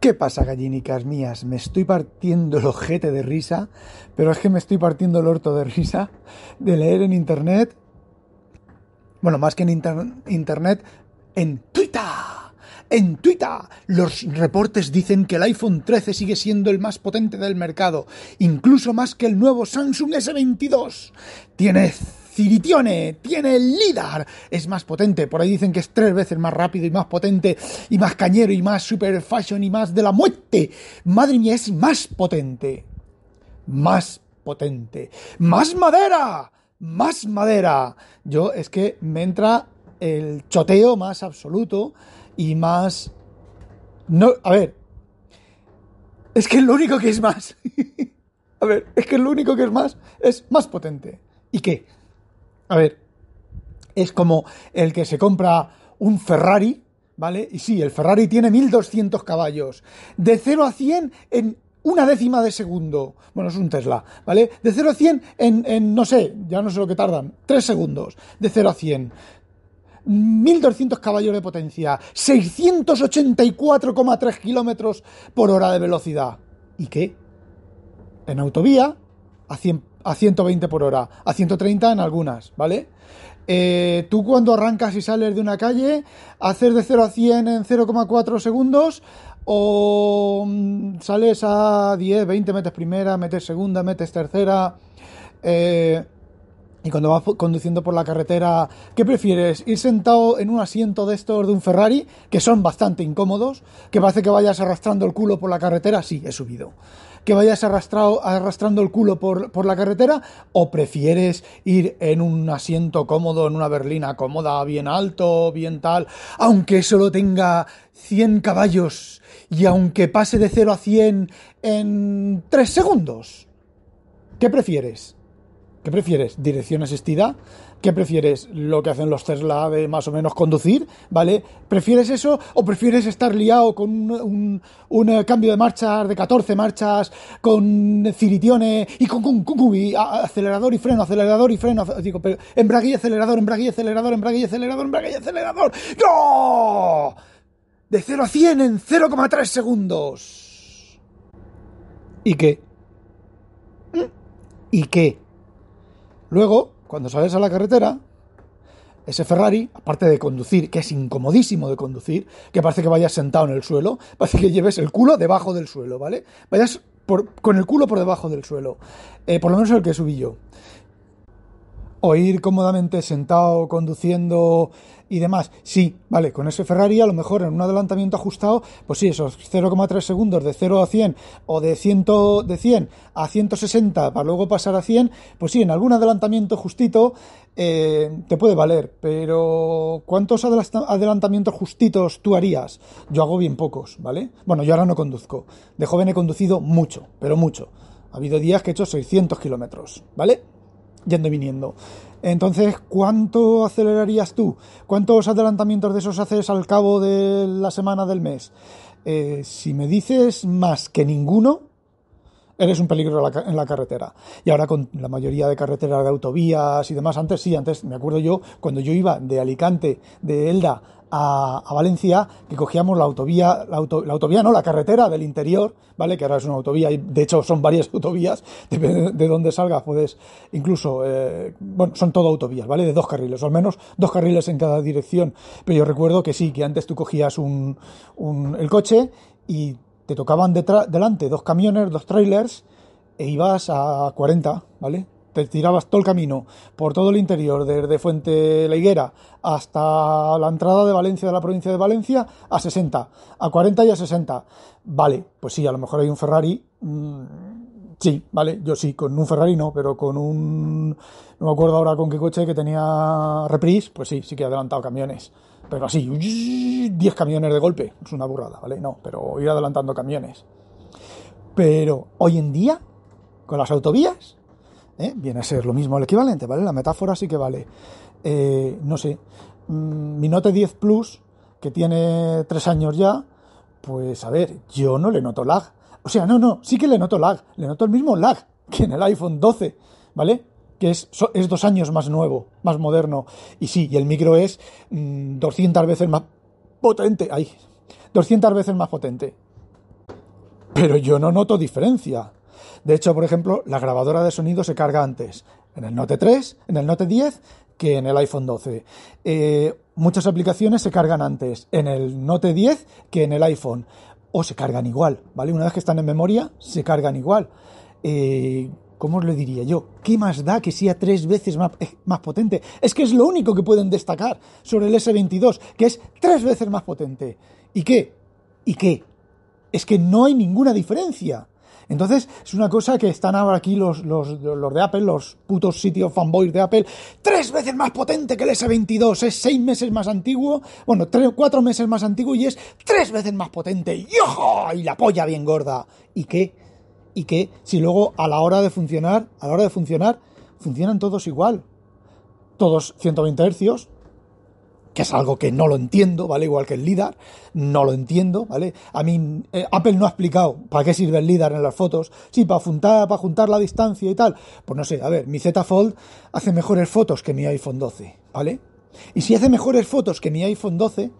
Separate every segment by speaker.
Speaker 1: ¿Qué pasa, gallinicas mías? Me estoy partiendo el ojete de risa, pero es que me estoy partiendo el orto de risa de leer en internet, bueno, más que en internet, en Twitter. En Twitter, los reportes dicen que el iPhone 13 sigue siendo el más potente del mercado, incluso más que el nuevo Samsung S22. Tiene Ciritione tiene el LIDAR, es más potente, por ahí dicen que es tres veces más rápido y más potente y más cañero y más super fashion y más de la muerte. Madre mía, es más potente. Más potente. Más madera. Más madera. Yo es que me entra el choteo más absoluto y más... No, a ver. Es que lo único que es más... a ver, es que lo único que es más es más potente. ¿Y qué? A ver, es como el que se compra un Ferrari, ¿vale? Y sí, el Ferrari tiene 1200 caballos. De 0 a 100 en una décima de segundo. Bueno, es un Tesla, ¿vale? De 0 a 100 en, en no sé, ya no sé lo que tardan, 3 segundos. De 0 a 100. 1200 caballos de potencia, 684,3 kilómetros por hora de velocidad. ¿Y qué? En autovía, a 100 a 120 por hora, a 130 en algunas, ¿vale? Eh, tú cuando arrancas y sales de una calle, haces de 0 a 100 en 0,4 segundos o mm, sales a 10, 20, metes primera, metes segunda, metes tercera. Eh, y cuando vas conduciendo por la carretera, ¿qué prefieres? ¿Ir sentado en un asiento de estos de un Ferrari, que son bastante incómodos, que parece que vayas arrastrando el culo por la carretera? Sí, he subido que vayas arrastrado, arrastrando el culo por, la carretera o prefieres ir en un asiento cómodo, en una berlina cómoda, bien alto, bien tal, aunque solo tenga 100 caballos y aunque pase de 0 a 100 en 3 segundos? ¿Qué prefieres? ¿Qué prefieres? ¿Dirección asistida? ¿Qué prefieres? ¿Lo que hacen los Tesla de más o menos conducir? ¿Vale? ¿Prefieres eso o prefieres estar liado con un, eh, cambio de marchas de 14 marchas, con ciritione y con, acelerador y freno, acelerador y freno, digo, pero embrague y acelerador, embrague y acelerador, embrague y acelerador, embrague y acelerador. ¡No! De 0 a 100 en 0,3 segundos. ¿Y qué? ¿Y qué? Luego, cuando sales a la carretera, ese Ferrari, aparte de conducir, que es incomodísimo de conducir, que parece que vayas sentado en el suelo, parece que lleves el culo debajo del suelo, ¿vale? Vayas con el culo por debajo del suelo. Eh, por lo menos el que subí yo o ir cómodamente sentado, conduciendo y demás. Sí, vale, con ese Ferrari a lo mejor en un adelantamiento ajustado, pues sí, esos 0,3 segundos de 0 a 100 o de, 100, de 100 a 160 para luego pasar a 100, pues sí, en algún adelantamiento justito eh, te puede valer, pero ¿cuántos adelantamientos justitos tú harías? Yo hago bien pocos, ¿vale? Bueno, yo ahora no conduzco. De joven he conducido mucho, pero mucho. Ha habido días que he hecho 600 kilómetros, ¿vale? Yendo y viniendo. Entonces, ¿cuánto acelerarías tú? ¿Cuántos adelantamientos de esos haces al cabo de la semana del mes? Eh, si me dices más que ninguno, eres un peligro en la carretera. Y ahora con la mayoría de carreteras de autovías y demás, antes sí, antes me acuerdo yo, cuando yo iba de Alicante, de Elda a, Valencia, que cogíamos la autovía, la, autovía no, la carretera del interior, ¿vale? Que ahora es una autovía, y de hecho son varias autovías, depende de dónde salgas, puedes incluso, eh, bueno, son todo autovías, ¿vale? De dos carriles, o al menos dos carriles en cada dirección. Pero yo recuerdo que sí, que antes tú cogías un, el coche y te tocaban delante dos camiones, dos trailers, e ibas a 40, ¿vale? Te tirabas todo el camino por todo el interior, desde Fuente La Higuera hasta la entrada de Valencia, de la provincia de Valencia, a 60, a 40 y a 60. Vale, pues sí, a lo mejor hay un Ferrari. Mm, sí, vale, yo sí, con un Ferrari no, pero con un. No me acuerdo ahora con qué coche que tenía reprise, pues sí, sí que he adelantado camiones. pero así, 10 camiones de golpe, es una burrada, ¿vale? No, pero ir adelantando camiones. Pero hoy en día, con las autovías, ¿eh? viene a ser lo mismo el equivalente, ¿vale? La metáfora sí que vale. Eh, no sé, mm, mi Note 10 Plus, que tiene 3 años ya, pues a ver, yo no le noto lag. O sea, no, no, sí que le noto lag, le noto el mismo lag que en el iPhone 12, ¿vale? que es, es, dos años más nuevo, más moderno. Y sí, y el micro es 200 mm, veces más potente. Ay, 200 veces más potente. Pero yo no noto diferencia. De hecho, por ejemplo, la grabadora de sonido se carga antes en el Note 3, en el Note 10, que en el iPhone 12. Eh, muchas aplicaciones se cargan antes en el Note 10 que en el iPhone. O se cargan igual, ¿vale? Una vez que están en memoria, se cargan igual. Eh, ¿Cómo os le diría yo? ¿Qué más da que sea tres veces más, eh, más, potente? Es que es lo único que pueden destacar sobre el S22, que es tres veces más potente. ¿Y qué? ¿Y qué? Es que no hay ninguna diferencia. Entonces, es una cosa que están ahora aquí los, los, los de Apple, los putos sitios fanboys de Apple, tres veces más potente que el S22, es seis meses más antiguo, bueno, tres, cuatro meses más antiguo y es tres veces más potente. ¡Y, y la polla bien gorda! ¿Y qué? y que si luego a la hora de funcionar, a la hora de funcionar, funcionan todos igual. Todos 120 Hz, que es algo que no lo entiendo, ¿vale? Igual que el LIDAR, no lo entiendo, ¿vale? A mí, eh, Apple no ha explicado para qué sirve el LIDAR en las fotos. Sí, para juntar, para juntar la distancia y tal. Pues no sé, a ver, mi Z Fold hace mejores fotos que mi iPhone 12, ¿vale? Y si hace mejores fotos que mi iPhone 12,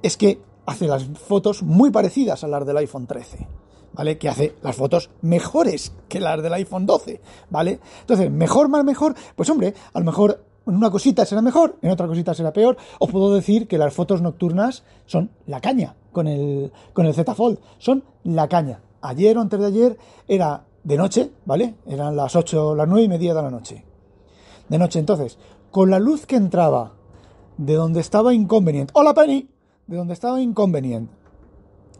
Speaker 1: es que hace las fotos muy parecidas a las del iPhone 13. ¿vale? Que hace las fotos mejores que las del iPhone 12, ¿vale? Entonces, mejor más mejor, pues hombre, a lo mejor en una cosita será mejor, en otra cosita será peor. Os puedo decir que las fotos nocturnas son la caña con el, con el Z Fold, son la caña. Ayer o antes de ayer era de noche, ¿vale? Eran las 8, las 9 y media de la noche. De noche, entonces, con la luz que entraba de donde estaba Inconvenient, hola Penny, de donde estaba Inconvenient,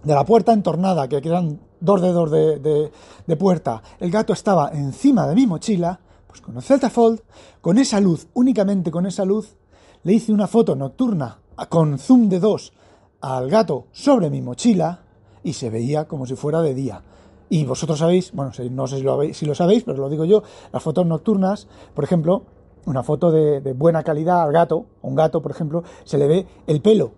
Speaker 1: de la puerta entornada, que quedan dos dedos de, de, puerta, el gato estaba encima de mi mochila, pues con el Z Fold, con esa luz, únicamente con esa luz, le hice una foto nocturna con zoom de 2 al gato sobre mi mochila y se veía como si fuera de día. Y vosotros sabéis, bueno, no sé si lo, si lo sabéis, pero lo digo yo, las fotos nocturnas, por ejemplo, una foto de, de buena calidad al gato, un gato, por ejemplo, se le ve el pelo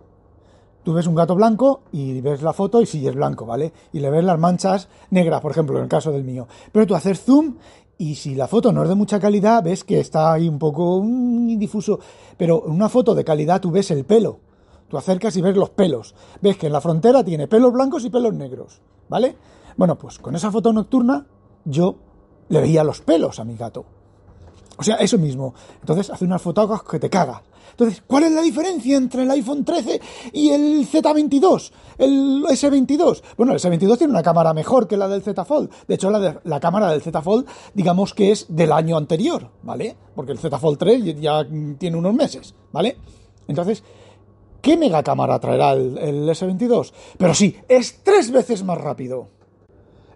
Speaker 1: Tú ves un gato blanco y ves la foto y sí es blanco, ¿vale? Y le ves las manchas negras, por ejemplo, en el caso del mío. Pero tú haces zoom y si la foto no es de mucha calidad, ves que está ahí un poco mm, difuso. Pero en una foto de calidad tú ves el pelo. Tú acercas y ves los pelos. Ves que en la frontera tiene pelos blancos y pelos negros, ¿vale? Bueno, pues con esa foto nocturna yo le veía los pelos a mi gato. O sea, eso mismo. Entonces hace unas fotos que te cagas. Entonces, ¿cuál es la diferencia entre el iPhone 13 y el Z22? El S22. Bueno, el S22 tiene una cámara mejor que la del Z Fold. De hecho, la, la cámara del Z Fold, digamos que es del año anterior, ¿vale? Porque el Z Fold 3 ya tiene unos meses, ¿vale? Entonces, ¿qué mega cámara traerá el, el S22? Pero sí, es tres veces más rápido.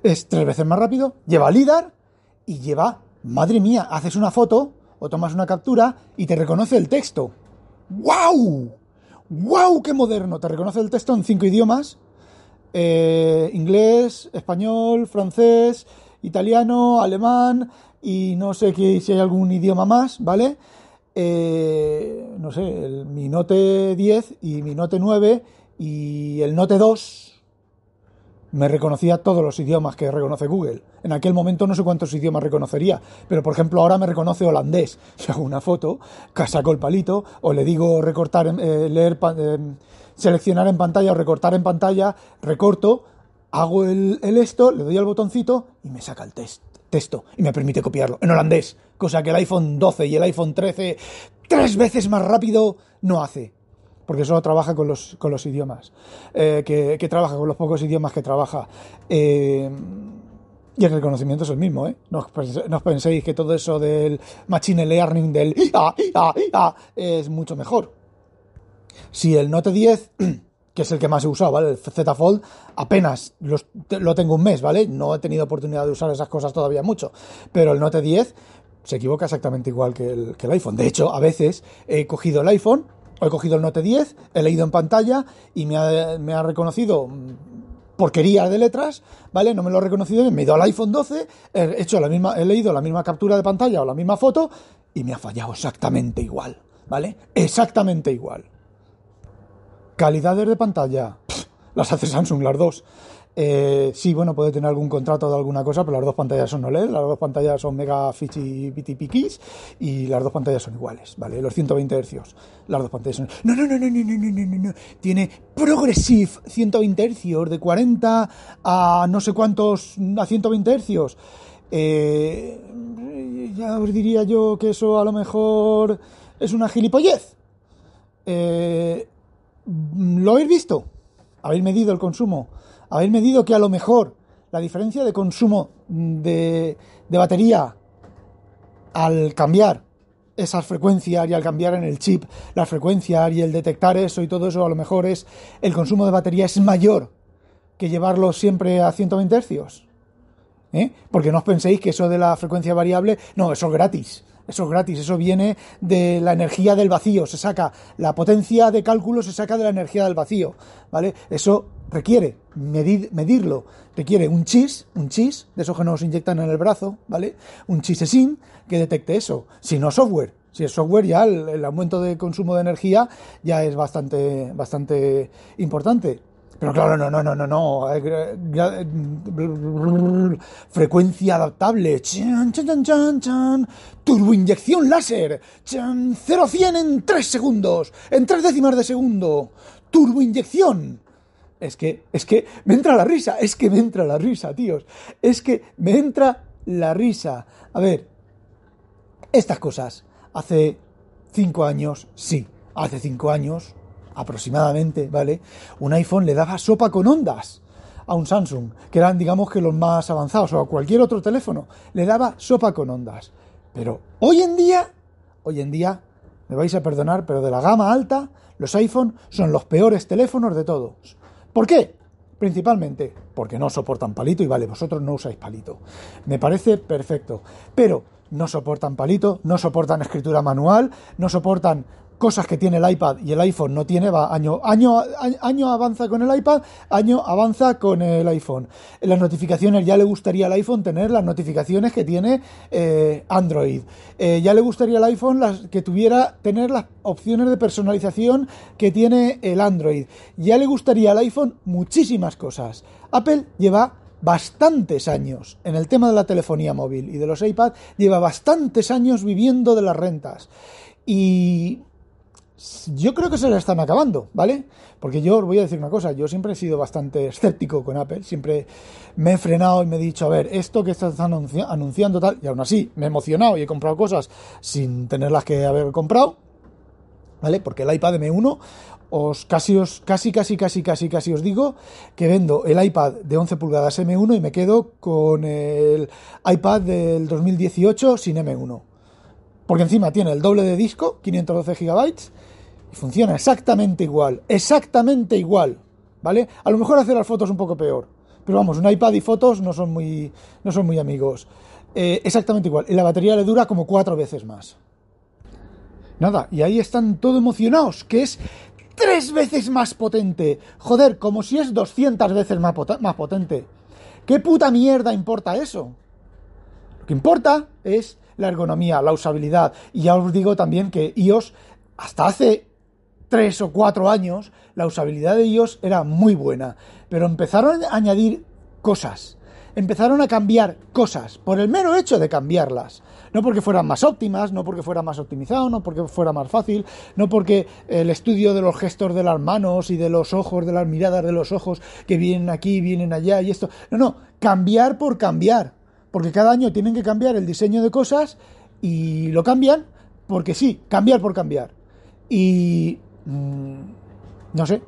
Speaker 1: Es tres veces más rápido, lleva LIDAR y lleva, madre mía, haces una foto o tomas una captura y te reconoce el texto. ¡Wow! ¡Wow! ¡Qué moderno! Te reconoce el texto en cinco idiomas. Eh, inglés, español, francés, italiano, alemán y no sé si hay algún idioma más, ¿vale? Eh, no sé, el, mi Note 10 y mi Note 9 y el Note 2 me reconocía todos los idiomas que reconoce Google. En aquel momento no sé cuántos idiomas reconocería, pero por ejemplo ahora me reconoce holandés. Si hago una foto, saco el palito o le digo recortar, eh, leer, eh, seleccionar en pantalla o recortar en pantalla, recorto, hago el, esto, le doy al botoncito y me saca el texto y me permite copiarlo en holandés, cosa que el iPhone 12 y el iPhone 13 tres veces más rápido no hace porque solo trabaja con los, con los idiomas, eh, que, trabaja con los pocos idiomas que trabaja. Eh, y el reconocimiento es el mismo, ¿eh? No os, penséis que todo eso del machine learning, del es mucho mejor. Si el Note 10, que es el que más he usado, ¿vale? El Z Fold, apenas lo tengo un mes, ¿vale? No he tenido oportunidad de usar esas cosas todavía mucho. Pero el Note 10 se equivoca exactamente igual que que el iPhone. De hecho, a veces he cogido el iPhone he cogido el Note 10, he leído en pantalla y me ha, me ha reconocido porquerías de letras, ¿vale? No me lo he reconocido me he ido al iPhone 12, he, hecho la misma, he leído la misma captura de pantalla o la misma foto y me ha fallado exactamente igual, ¿vale? Exactamente igual. Calidades de pantalla, las hace Samsung las dos. Eh, sí, bueno, puede tener algún contrato de alguna cosa, pero las dos pantallas son OLED, las dos pantallas son Mega Fichi BTP y las dos pantallas son iguales, ¿vale? Los 120 Hz, las dos pantallas son... No, no, no, no, no, no, no, no, no, Tiene Progressive 120 Hz, de 40 a no sé cuántos, a 120 Hz. Eh, ya os diría yo que eso a lo mejor es una gilipollez. Eh, ¿Lo habéis visto? ¿Habéis medido el consumo? Habéis medido que a lo mejor la diferencia de consumo de, batería al cambiar esas frecuencias y al cambiar en el chip las frecuencias y el detectar eso y todo eso, a lo mejor es el consumo de batería es mayor que llevarlo siempre a 120 Hz. ¿Eh? Porque no os penséis que eso de la frecuencia variable, no, eso es gratis. Eso es gratis, eso viene de la energía del vacío, se saca la potencia de cálculo, se saca de la energía del vacío, ¿vale? Eso requiere medirlo, requiere un chis, un chis, de esos que nos inyectan en el brazo, ¿vale? Un chisesin que detecte eso, si no software. Si es software ya el, aumento de consumo de energía ya es bastante, bastante importante. Pero claro, no, no, no, no, no. Frecuencia adaptable. Chan, chan, chan, chan, Turboinyección láser. 0 100 en 3 segundos. En 3 décimas de segundo. Turboinyección. Es que, es que me entra la risa, es que me entra la risa, tíos. Es que me entra la risa. A ver, estas cosas, hace cinco años, sí, hace cinco años, aproximadamente, ¿vale? Un iPhone le daba sopa con ondas a un Samsung, que eran, digamos, que los más avanzados, o a cualquier otro teléfono, le daba sopa con ondas. Pero hoy en día, hoy en día, me vais a perdonar, pero de la gama alta, los iPhone son los peores teléfonos de todos. ¿Por qué? Principalmente porque no soportan palito y vale, vosotros no usáis palito. Me parece perfecto. Pero no soportan palito, no soportan escritura manual, no soportan cosas que tiene el iPad y el iPhone no tiene, va año, año, año avanza con el iPad, año avanza con el iPhone. Las notificaciones ya le gustaría al iPhone tener las notificaciones que tiene eh, Android. Eh, ya le gustaría al iPhone las, que tuviera tener las opciones de personalización que tiene el Android. Ya le gustaría al iPhone muchísimas cosas. Apple lleva bastantes años en el tema de la telefonía móvil y de los iPad, lleva bastantes años viviendo de las rentas. Y yo creo que se le están acabando, ¿vale? Porque yo os voy a decir una cosa, yo siempre he sido bastante escéptico con Apple, siempre me he frenado y me he dicho, a ver, esto que estás anunciando tal, y aún así me he emocionado y he comprado cosas sin tenerlas que haber comprado, ¿vale? Porque el iPad M1 os casi os casi casi casi casi casi os digo que vendo el iPad de 11 pulgadas M1 y me quedo con el iPad del 2018 sin M1. Porque encima tiene el doble de disco, 512 gigabytes, y funciona exactamente igual, exactamente igual, ¿vale? A lo mejor hace las fotos un poco peor, pero vamos, un iPad y fotos no son muy, no son muy amigos. Eh, exactamente igual, la batería le dura como cuatro veces más. Nada, y ahí están todo emocionados, que es tres veces más potente. Joder, como si es 200 veces más, más potente. ¿Qué puta mierda importa eso? Lo que importa es la ergonomía, la usabilidad. Y ya os digo también que iOS, hasta hace tres o cuatro años, la usabilidad de iOS era muy buena. Pero empezaron a añadir cosas. Empezaron a cambiar cosas por el mero hecho de cambiarlas. No porque fueran más óptimas, no porque fuera más optimizado, no porque fuera más fácil, no porque el estudio de los gestos de las manos y de los ojos, de las miradas de los ojos que vienen aquí, vienen allá y esto. No, no, cambiar por cambiar porque cada año tienen que cambiar el diseño de cosas y lo cambian porque sí, cambiar por cambiar. Y mm, no sé,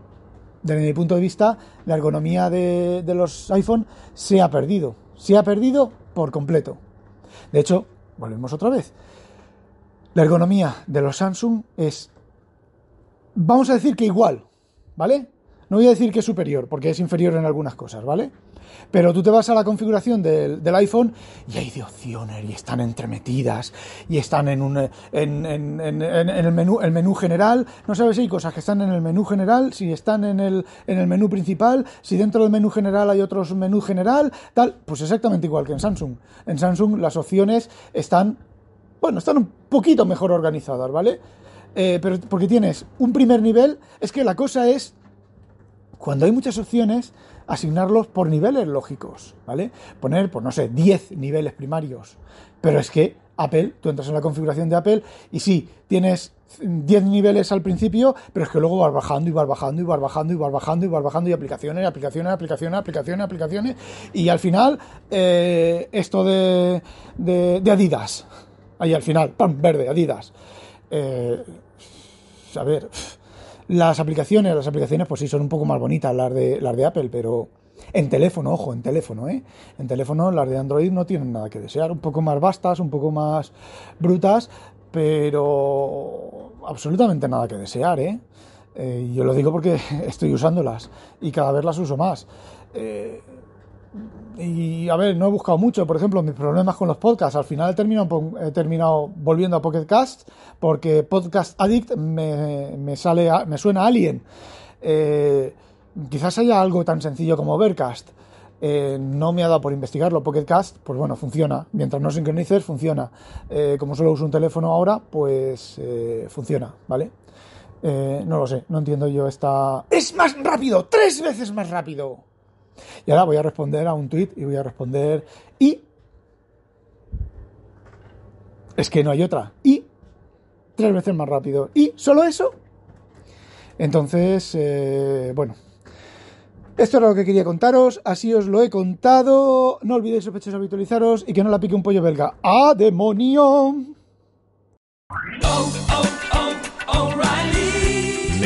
Speaker 1: desde mi punto de vista, la ergonomía de, de los iPhone se ha perdido. Se ha perdido por completo. De hecho, volvemos otra vez. La ergonomía de los Samsung es, vamos a decir que igual, ¿vale? No voy a decir que es superior, porque es inferior en algunas cosas, ¿vale? Pero tú te vas a la configuración del, iPhone y hay de opciones y están entremetidas y están en, un, en, el, menú, el menú general. No sabes si hay cosas que están en el menú general, si están en el, en el menú principal, si dentro del menú general hay otros menú general, tal. Pues exactamente igual que en Samsung. En Samsung las opciones están, bueno, están un poquito mejor organizadas, ¿vale? Eh, pero porque tienes un primer nivel, es que la cosa es, cuando hay muchas opciones, asignarlos por niveles lógicos, ¿vale? Poner, pues no sé, 10 niveles primarios. Pero es que Apple, tú entras en la configuración de Apple y sí, tienes 10 niveles al principio, pero es que luego vas bajando y vas bajando y vas bajando y vas bajando y vas bajando y aplicaciones, aplicaciones, aplicaciones, aplicaciones, aplicaciones y al final eh, esto de, de, Adidas, ahí al final, ¡pam! verde, Adidas. Eh, a ver, las aplicaciones, las aplicaciones pues sí son un poco más bonitas las de, las de Apple, pero en teléfono, ojo, en teléfono, ¿eh? En teléfono las de Android no tienen nada que desear, un poco más vastas, un poco más brutas, pero absolutamente nada que desear, ¿eh? eh yo lo digo porque estoy usándolas y cada vez las uso más. Eh, y a ver, no he buscado mucho, por ejemplo, mis problemas con los podcasts. Al final he terminado, volviendo a Pocket Cast porque Podcast Addict me, sale, me suena a Alien. Eh, quizás haya algo tan sencillo como Overcast. Eh, no me ha dado por investigarlo. Pocket Cast, pues bueno, funciona. Mientras no sincronices, funciona. Eh, como solo uso un teléfono ahora, pues funciona, ¿vale? no lo sé, no entiendo yo esta... ¡Es más rápido! ¡Tres veces más rápido! Y ahora voy a responder a un tweet y voy a responder y. Es que no hay otra. Y tres veces más rápido. ¿Y solo eso? Entonces, eh, bueno. Esto era lo que quería contaros, así os lo he contado. No olvidéis sospechosos habitualizaros y que no la pique un pollo belga. ¡A demonio!